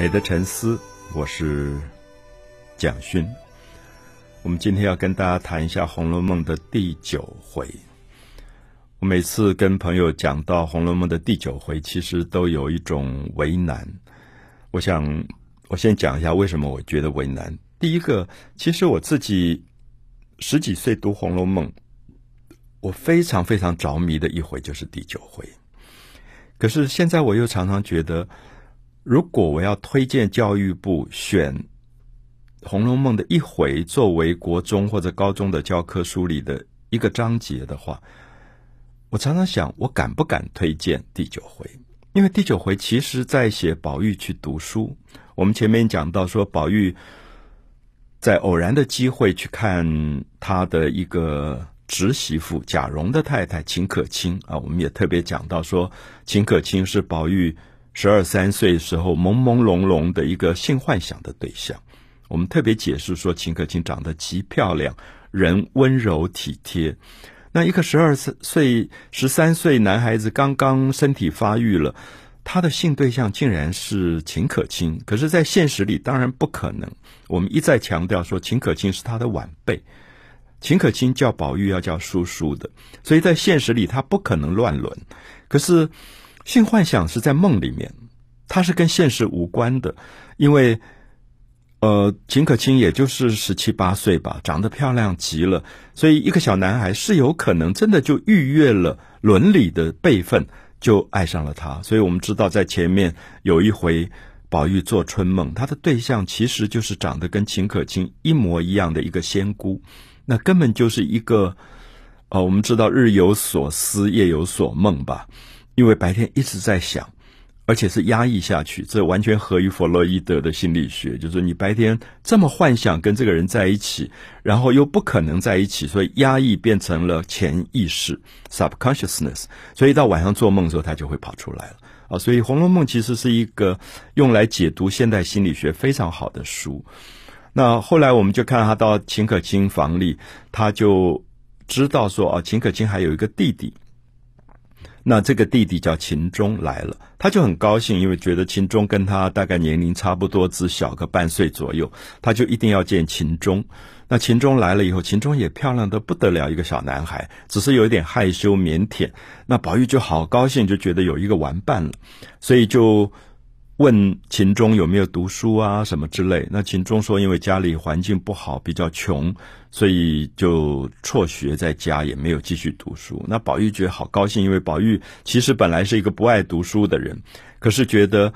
美的沉思，我是蒋勋。我们今天要跟大家谈一下《红楼梦》的第九回。我每次跟朋友讲到《红楼梦》的第九回，其实都有一种为难。我想，我先讲一下为什么我觉得为难。第一个，其实我自己十几岁读《红楼梦》，我非常非常着迷的一回就是第九回。可是现在我又常常觉得。如果我要推荐教育部选《红楼梦》的一回作为国中或者高中的教科书里的一个章节的话，我常常想，我敢不敢推荐第九回？因为第九回其实在写宝玉去读书。我们前面讲到说，宝玉在偶然的机会去看他的一个侄媳妇贾蓉的太太秦可卿啊，我们也特别讲到说，秦可卿是宝玉。十二三岁时候朦朦胧胧的一个性幻想的对象，我们特别解释说秦可卿长得极漂亮，人温柔体贴。那一个十二岁、十三岁男孩子刚刚身体发育了，他的性对象竟然是秦可卿。可是，在现实里当然不可能。我们一再强调说，秦可卿是他的晚辈，秦可卿叫宝玉要叫叔叔的，所以在现实里他不可能乱伦。可是。性幻想是在梦里面，它是跟现实无关的，因为，呃，秦可卿也就是十七八岁吧，长得漂亮极了，所以一个小男孩是有可能真的就逾越了伦理的辈分，就爱上了她。所以我们知道，在前面有一回，宝玉做春梦，他的对象其实就是长得跟秦可卿一模一样的一个仙姑，那根本就是一个，呃，我们知道日有所思，夜有所梦吧。因为白天一直在想，而且是压抑下去，这完全合于弗洛伊德的心理学。就是你白天这么幻想跟这个人在一起，然后又不可能在一起，所以压抑变成了潜意识 （subconsciousness）。所以到晚上做梦的时候，他就会跑出来了啊。所以《红楼梦》其实是一个用来解读现代心理学非常好的书。那后来我们就看他到秦可卿房里，他就知道说啊，秦可卿还有一个弟弟。那这个弟弟叫秦钟来了，他就很高兴，因为觉得秦钟跟他大概年龄差不多，只小个半岁左右，他就一定要见秦钟。那秦钟来了以后，秦钟也漂亮的不得了，一个小男孩，只是有一点害羞腼腆。那宝玉就好高兴，就觉得有一个玩伴了，所以就。问秦钟有没有读书啊，什么之类？那秦钟说，因为家里环境不好，比较穷，所以就辍学在家，也没有继续读书。那宝玉觉得好高兴，因为宝玉其实本来是一个不爱读书的人，可是觉得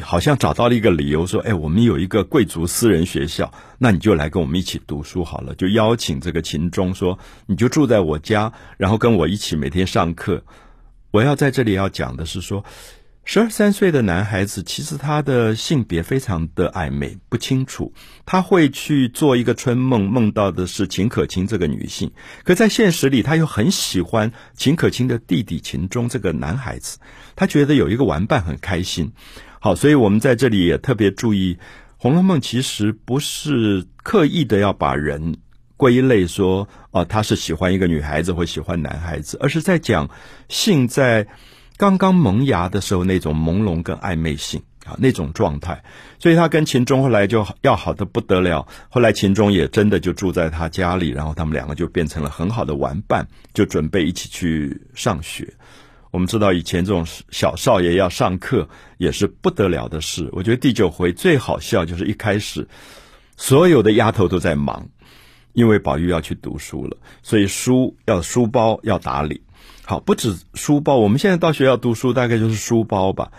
好像找到了一个理由，说：“哎，我们有一个贵族私人学校，那你就来跟我们一起读书好了。”就邀请这个秦钟说：“你就住在我家，然后跟我一起每天上课。”我要在这里要讲的是说。十二三岁的男孩子，其实他的性别非常的暧昧，不清楚。他会去做一个春梦，梦到的是秦可卿这个女性，可在现实里，他又很喜欢秦可卿的弟弟秦钟这个男孩子。他觉得有一个玩伴很开心。好，所以我们在这里也特别注意，《红楼梦》其实不是刻意的要把人归类说，哦，他是喜欢一个女孩子或喜欢男孩子，而是在讲性在。刚刚萌芽的时候，那种朦胧跟暧昧性啊，那种状态，所以他跟秦钟后来就要好的不得了。后来秦钟也真的就住在他家里，然后他们两个就变成了很好的玩伴，就准备一起去上学。我们知道以前这种小少爷要上课也是不得了的事。我觉得第九回最好笑就是一开始所有的丫头都在忙，因为宝玉要去读书了，所以书要书包要打理。好，不止书包，我们现在到学校读书，大概就是书包吧，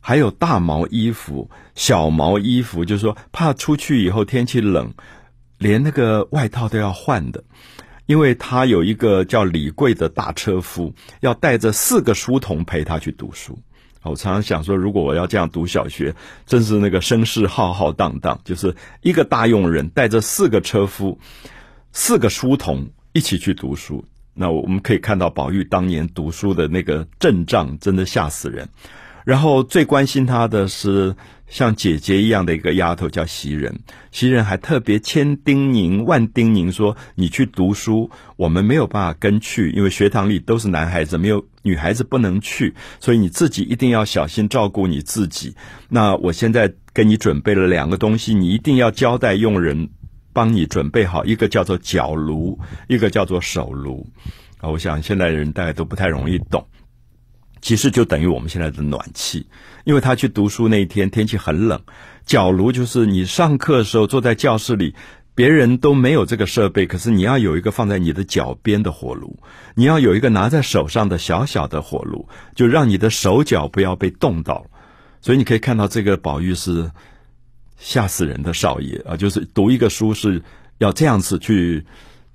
还有大毛衣服、小毛衣服，就是说怕出去以后天气冷，连那个外套都要换的，因为他有一个叫李贵的大车夫，要带着四个书童陪他去读书。我常常想说，如果我要这样读小学，真是那个声势浩浩荡荡，就是一个大佣人带着四个车夫、四个书童一起去读书。那我们可以看到宝玉当年读书的那个阵仗，真的吓死人。然后最关心他的是像姐姐一样的一个丫头，叫袭人。袭人还特别千叮咛万叮咛说：“你去读书，我们没有办法跟去，因为学堂里都是男孩子，没有女孩子不能去，所以你自己一定要小心照顾你自己。”那我现在给你准备了两个东西，你一定要交代佣人帮你准备好，一个叫做脚炉，一个叫做手炉。啊，我想现在人大家都不太容易懂，其实就等于我们现在的暖气，因为他去读书那一天天气很冷，脚炉就是你上课的时候坐在教室里。别人都没有这个设备，可是你要有一个放在你的脚边的火炉，你要有一个拿在手上的小小的火炉，就让你的手脚不要被冻到。所以你可以看到，这个宝玉是吓死人的少爷啊！就是读一个书是要这样子去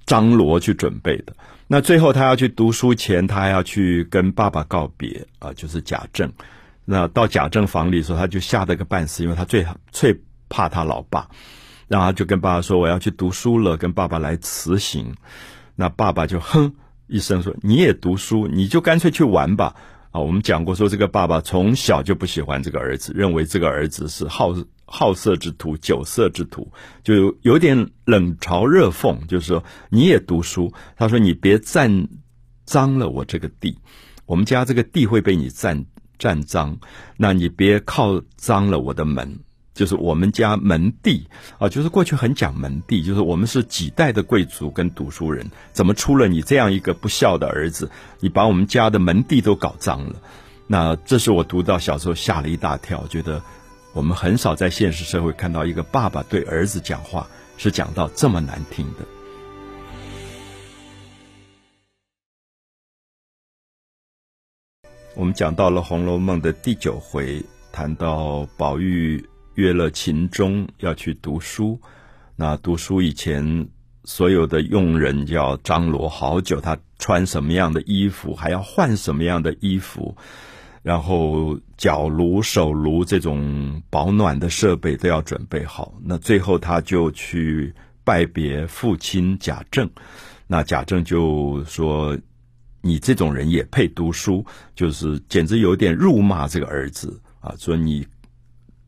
张罗去准备的。那最后他要去读书前，他还要去跟爸爸告别啊，就是贾政。那到贾政房里的时候，他就吓得个半死，因为他最最怕他老爸。然后就跟爸爸说：“我要去读书了，跟爸爸来辞行。”那爸爸就哼一声说：“你也读书，你就干脆去玩吧。”啊，我们讲过说，这个爸爸从小就不喜欢这个儿子，认为这个儿子是好好色之徒、酒色之徒，就有点冷嘲热讽，就是说你也读书。他说：“你别占脏了我这个地，我们家这个地会被你占占脏，那你别靠脏了我的门。”就是我们家门第啊，就是过去很讲门第，就是我们是几代的贵族跟读书人，怎么出了你这样一个不孝的儿子？你把我们家的门第都搞脏了。那这是我读到小时候吓了一大跳，觉得我们很少在现实社会看到一个爸爸对儿子讲话是讲到这么难听的。我们讲到了《红楼梦》的第九回，谈到宝玉。约了秦钟要去读书，那读书以前，所有的佣人要张罗好久，他穿什么样的衣服，还要换什么样的衣服，然后脚炉、手炉这种保暖的设备都要准备好。那最后他就去拜别父亲贾政，那贾政就说：“你这种人也配读书？就是简直有点辱骂这个儿子啊，说你。”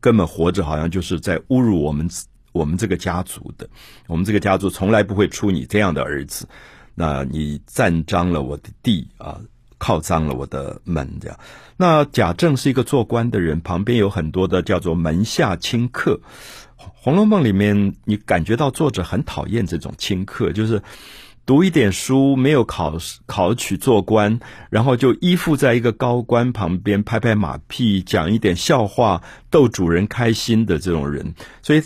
根本活着好像就是在侮辱我们我们这个家族的，我们这个家族从来不会出你这样的儿子。那你占脏了我的地啊，靠脏了我的门，这样。那贾政是一个做官的人，旁边有很多的叫做门下清客。《红楼梦》里面，你感觉到作者很讨厌这种清客，就是。读一点书，没有考考取做官，然后就依附在一个高官旁边拍拍马屁，讲一点笑话逗主人开心的这种人，所以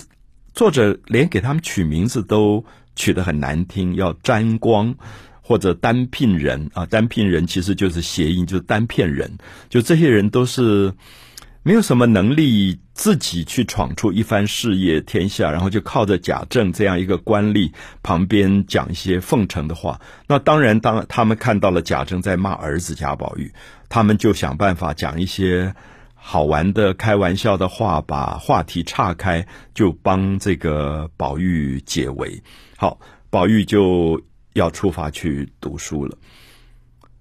作者连给他们取名字都取得很难听，要沾光或者单聘人啊，单聘人其实就是谐音，就是单骗人，就这些人都是。没有什么能力自己去闯出一番事业天下，然后就靠着贾政这样一个官吏旁边讲一些奉承的话。那当然，当他们看到了贾政在骂儿子贾宝玉，他们就想办法讲一些好玩的、开玩笑的话，把话题岔开，就帮这个宝玉解围。好，宝玉就要出发去读书了。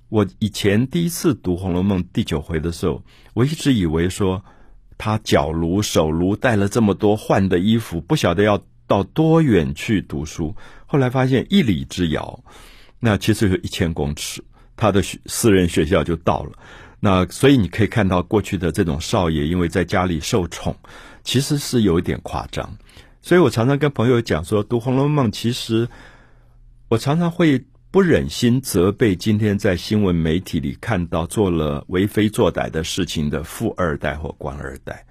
我以前第一次读《红楼梦》第九回的时候，我一直以为说他脚炉、手炉带了这么多换的衣服，不晓得要到多远去读书。后来发现一里之遥，那其实有一千公尺，他的私人学校就到了。那所以你可以看到过去的这种少爷，因为在家里受宠，其实是有一点夸张。所以我常常跟朋友讲说，读《红楼梦》，其实我常常会。不忍心责备今天在新闻媒体里看到做了为非作歹的事情的富二代或官二代，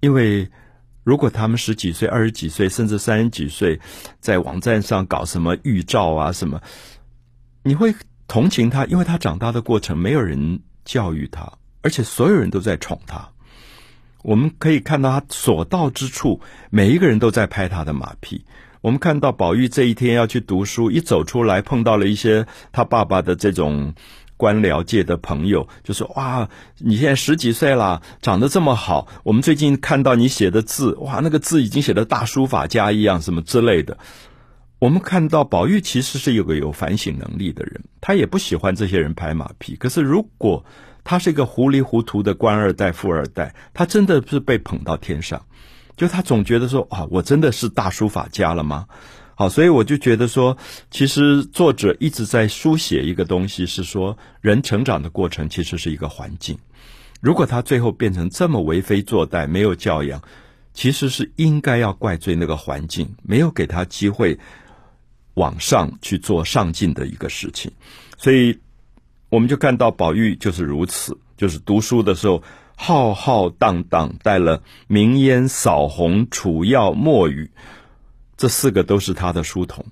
因为如果他们十几岁、二十几岁，甚至三十几岁，在网站上搞什么预兆啊什么，你会同情他，因为他长大的过程没有人教育他，而且所有人都在宠他。我们可以看到他所到之处，每一个人都在拍他的马屁。我们看到宝玉这一天要去读书，一走出来碰到了一些他爸爸的这种官僚界的朋友，就说：“哇，你现在十几岁了，长得这么好。我们最近看到你写的字，哇，那个字已经写的大书法家一样，什么之类的。”我们看到宝玉其实是有个有反省能力的人，他也不喜欢这些人拍马屁。可是如果他是一个糊里糊涂的官二代、富二代，他真的是被捧到天上。就他总觉得说啊，我真的是大书法家了吗？好，所以我就觉得说，其实作者一直在书写一个东西，是说人成长的过程其实是一个环境。如果他最后变成这么为非作歹、没有教养，其实是应该要怪罪那个环境，没有给他机会往上去做上进的一个事情。所以，我们就看到宝玉就是如此，就是读书的时候浩浩荡荡，带了明烟、扫红、楚药、墨雨，这四个都是他的书童。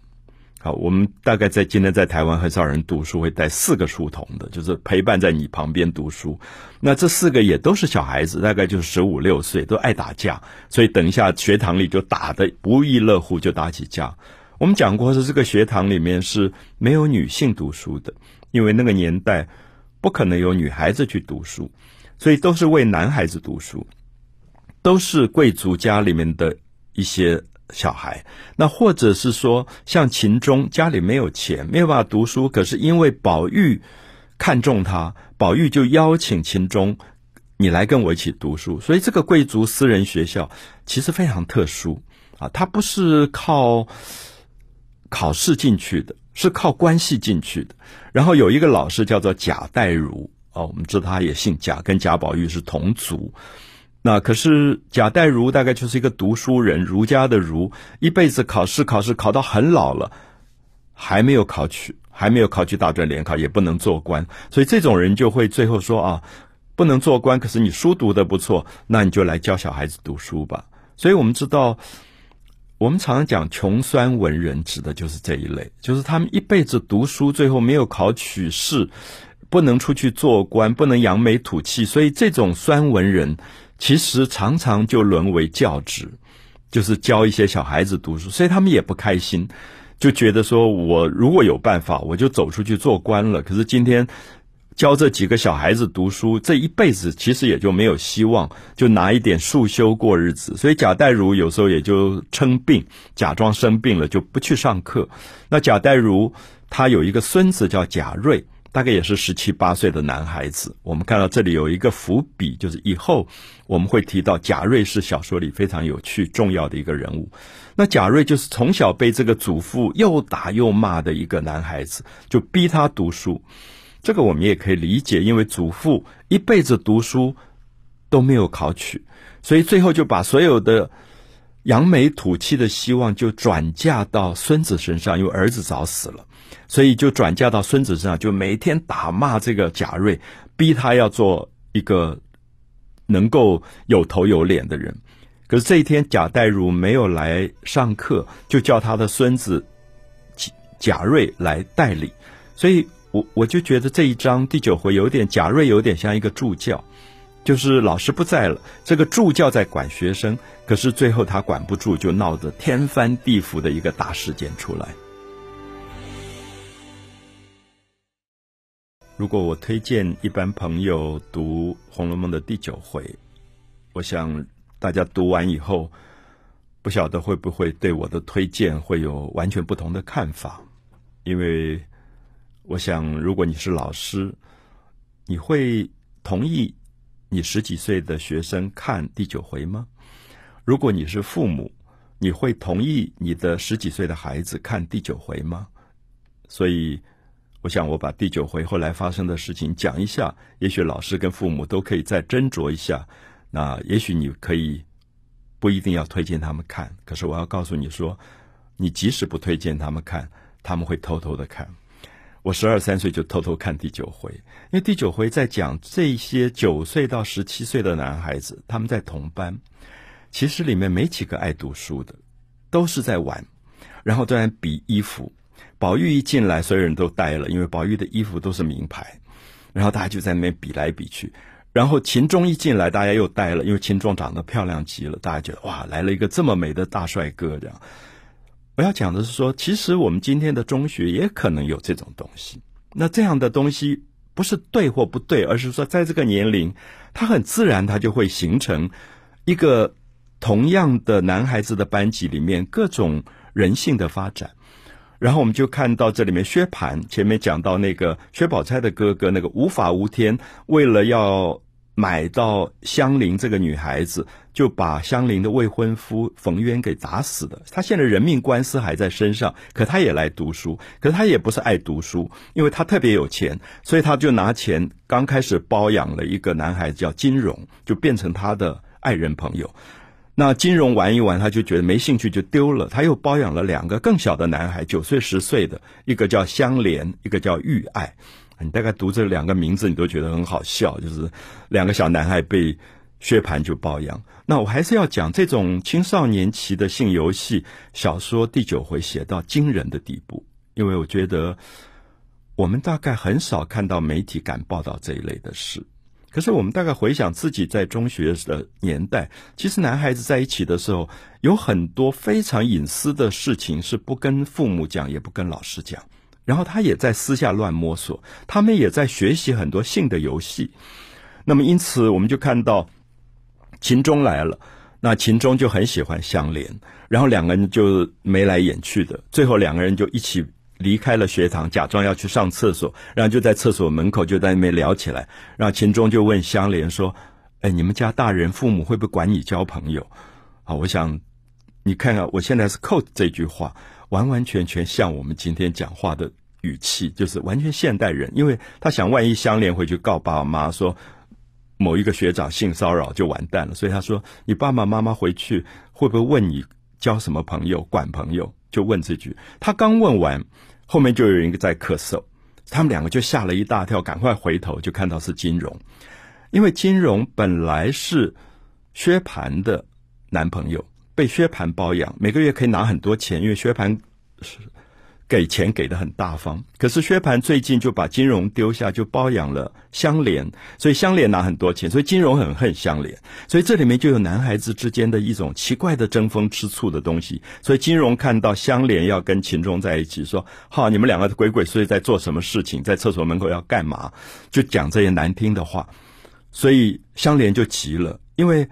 好，我们大概在今天在台湾很少人读书会带四个书童的，就是陪伴在你旁边读书。那这四个也都是小孩子，大概就十五六岁，都爱打架，所以等一下学堂里就打得不亦乐乎，就打起架。我们讲过是这个学堂里面是没有女性读书的，因为那个年代不可能有女孩子去读书，所以都是为男孩子读书，都是贵族家里面的一些。小孩，那或者是说，像秦钟家里没有钱，没有办法读书，可是因为宝玉看中他，宝玉就邀请秦钟，你来跟我一起读书。所以这个贵族私人学校其实非常特殊啊，它不是靠考试进去的，是靠关系进去的。然后有一个老师叫做贾代儒哦，我们知道他也姓贾，跟贾宝玉是同族。那可是贾代儒大概就是一个读书人，儒家的儒，一辈子考试考试考到很老了，还没有考取，还没有考取大专联考，也不能做官，所以这种人就会最后说啊，不能做官，可是你书读的不错，那你就来教小孩子读书吧。所以我们知道，我们常常讲穷酸文人，指的就是这一类，就是他们一辈子读书，最后没有考取士，不能出去做官，不能扬眉吐气，所以这种酸文人。其实常常就沦为教职，就是教一些小孩子读书，所以他们也不开心，就觉得说我如果有办法，我就走出去做官了。可是今天教这几个小孩子读书，这一辈子其实也就没有希望，就拿一点束修过日子。所以贾代儒有时候也就称病，假装生病了就不去上课。那贾代儒他有一个孙子叫贾瑞。大概也是十七八岁的男孩子。我们看到这里有一个伏笔，就是以后我们会提到贾瑞是小说里非常有趣、重要的一个人物。那贾瑞就是从小被这个祖父又打又骂的一个男孩子，就逼他读书。这个我们也可以理解，因为祖父一辈子读书都没有考取，所以最后就把所有的扬眉吐气的希望就转嫁到孙子身上，因为儿子早死了。所以就转嫁到孙子身上，就每天打骂这个贾瑞，逼他要做一个能够有头有脸的人。可是这一天贾代儒没有来上课，就叫他的孙子贾瑞来代理。所以我我就觉得这一章第九回有点贾瑞有点像一个助教，就是老师不在了，这个助教在管学生，可是最后他管不住，就闹得天翻地覆的一个大事件出来。如果我推荐一般朋友读《红楼梦》的第九回，我想大家读完以后，不晓得会不会对我的推荐会有完全不同的看法。因为我想，如果你是老师，你会同意你十几岁的学生看第九回吗？如果你是父母，你会同意你的十几岁的孩子看第九回吗？所以。我想我把第九回后来发生的事情讲一下，也许老师跟父母都可以再斟酌一下。那也许你可以不一定要推荐他们看，可是我要告诉你说，你即使不推荐他们看，他们会偷偷的看。我十二三岁就偷偷看第九回，因为第九回在讲这些九岁到十七岁的男孩子，他们在同班，其实里面没几个爱读书的，都是在玩，然后在比衣服。宝玉一进来，所有人都呆了，因为宝玉的衣服都是名牌，然后大家就在那边比来比去。然后秦钟一进来，大家又呆了，因为秦钟长得漂亮极了，大家觉得哇，来了一个这么美的大帅哥。这样，我要讲的是说，其实我们今天的中学也可能有这种东西。那这样的东西不是对或不对，而是说在这个年龄，它很自然，它就会形成一个同样的男孩子的班级里面各种人性的发展。然后我们就看到这里面薛蟠前面讲到那个薛宝钗的哥哥，那个无法无天，为了要买到香菱这个女孩子，就把香菱的未婚夫冯渊给打死的。他现在人命官司还在身上，可他也来读书，可是他也不是爱读书，因为他特别有钱，所以他就拿钱刚开始包养了一个男孩子叫金荣，就变成他的爱人朋友。那金融玩一玩，他就觉得没兴趣，就丢了。他又包养了两个更小的男孩，九岁、十岁的，一个叫香莲，一个叫玉爱。你大概读这两个名字，你都觉得很好笑，就是两个小男孩被薛蟠就包养。那我还是要讲这种青少年期的性游戏小说第九回写到惊人的地步，因为我觉得我们大概很少看到媒体敢报道这一类的事。可是我们大概回想自己在中学的年代，其实男孩子在一起的时候，有很多非常隐私的事情是不跟父母讲，也不跟老师讲。然后他也在私下乱摸索，他们也在学习很多性的游戏。那么因此，我们就看到秦钟来了，那秦钟就很喜欢香莲，然后两个人就眉来眼去的，最后两个人就一起离开了学堂，假装要去上厕所，然后就在厕所门口就在那边聊起来。然后秦钟就问香莲说：“哎，你们家大人父母会不会管你交朋友？”啊，我想你看看，我现在是 quote 这句话。完完全全像我们今天讲话的语气，就是完全现代人。因为他想，万一香莲回去告爸爸妈妈说某一个学长性骚扰，就完蛋了。所以他说：“你爸爸妈妈回去会不会问你交什么朋友、管朋友？”就问这句。他刚问完，后面就有一个在咳嗽，他们两个就吓了一大跳，赶快回头就看到是金荣，因为金荣本来是薛蟠的男朋友。被薛蟠包养，每个月可以拿很多钱，因为薛蟠是给钱给的很大方。可是薛蟠最近就把金融丢下，就包养了香莲，所以香莲拿很多钱，所以金融很恨香莲。所以这里面就有男孩子之间的一种奇怪的争风吃醋的东西。所以金融看到香莲要跟秦钟在一起，说：“好，你们两个鬼鬼祟祟在做什么事情？在厕所门口要干嘛？”就讲这些难听的话。所以香莲就急了，因为。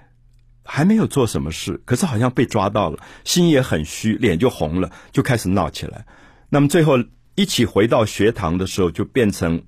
还没有做什么事，可是好像被抓到了，心也很虚，脸就红了，就开始闹起来。那么最后一起回到学堂的时候，就变成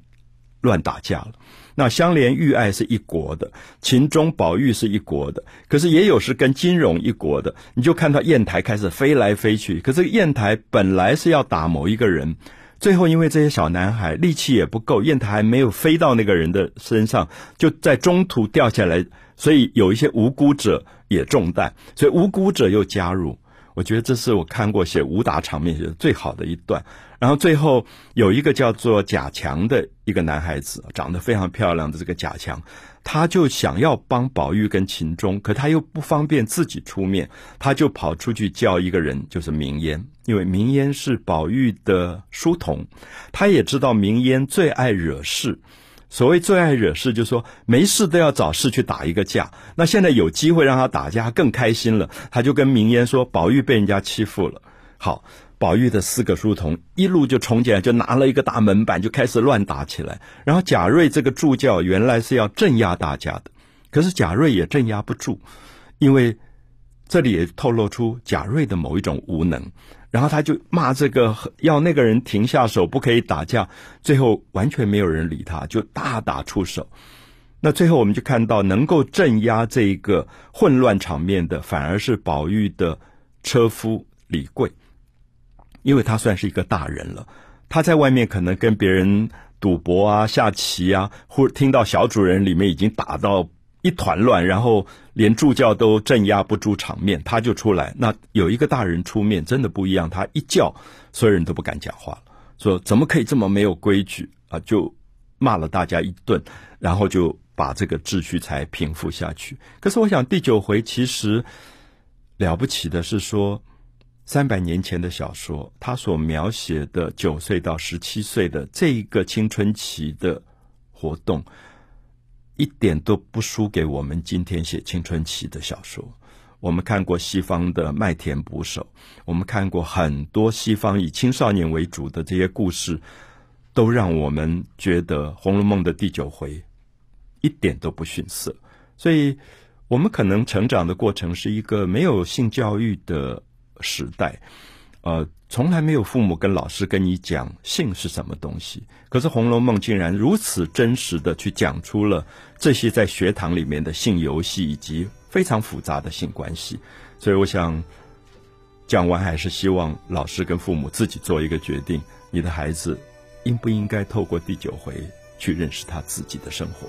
乱打架了。那香莲玉爱是一国的，秦钟宝玉是一国的，可是也有是跟金荣一国的。你就看到砚台开始飞来飞去，可是砚台本来是要打某一个人，最后因为这些小男孩力气也不够，砚台还没有飞到那个人的身上，就在中途掉下来。所以有一些无辜者也中弹，所以无辜者又加入。我觉得这是我看过写武打场面写的最好的一段。然后最后有一个叫做贾强的一个男孩子，长得非常漂亮的这个贾强，他就想要帮宝玉跟秦钟，可他又不方便自己出面，他就跑出去叫一个人，就是明烟，因为明烟是宝玉的书童，他也知道明烟最爱惹事。所谓最爱惹事，就是说没事都要找事去打一个架。那现在有机会让他打架，更开心了。他就跟明烟说：“宝玉被人家欺负了。”好，宝玉的四个书童一路就冲进来，就拿了一个大门板，就开始乱打起来。然后贾瑞这个助教原来是要镇压大家的，可是贾瑞也镇压不住，因为这里也透露出贾瑞的某一种无能。然后他就骂这个要那个人停下手，不可以打架。最后完全没有人理他，就大打出手。那最后我们就看到，能够镇压这一个混乱场面的，反而是宝玉的车夫李贵，因为他算是一个大人了。他在外面可能跟别人赌博啊、下棋啊，或听到小主人里面已经打到。一团乱，然后连助教都镇压不住场面，他就出来。那有一个大人出面，真的不一样。他一叫，所有人都不敢讲话了，说怎么可以这么没有规矩啊？就骂了大家一顿，然后就把这个秩序才平复下去。可是我想第九回其实了不起的是说，三百年前的小说，他所描写的九岁到十七岁的这一个青春期的活动。一点都不输给我们今天写青春期的小说。我们看过西方的《麦田捕手》，我们看过很多西方以青少年为主的这些故事，都让我们觉得《红楼梦》的第九回一点都不逊色。所以，我们可能成长的过程是一个没有性教育的时代。呃，从来没有父母跟老师跟你讲性是什么东西，可是《红楼梦》竟然如此真实的去讲出了这些在学堂里面的性游戏以及非常复杂的性关系。所以，我想讲完还是希望老师跟父母自己做一个决定：你的孩子应不应该透过第九回去认识他自己的生活。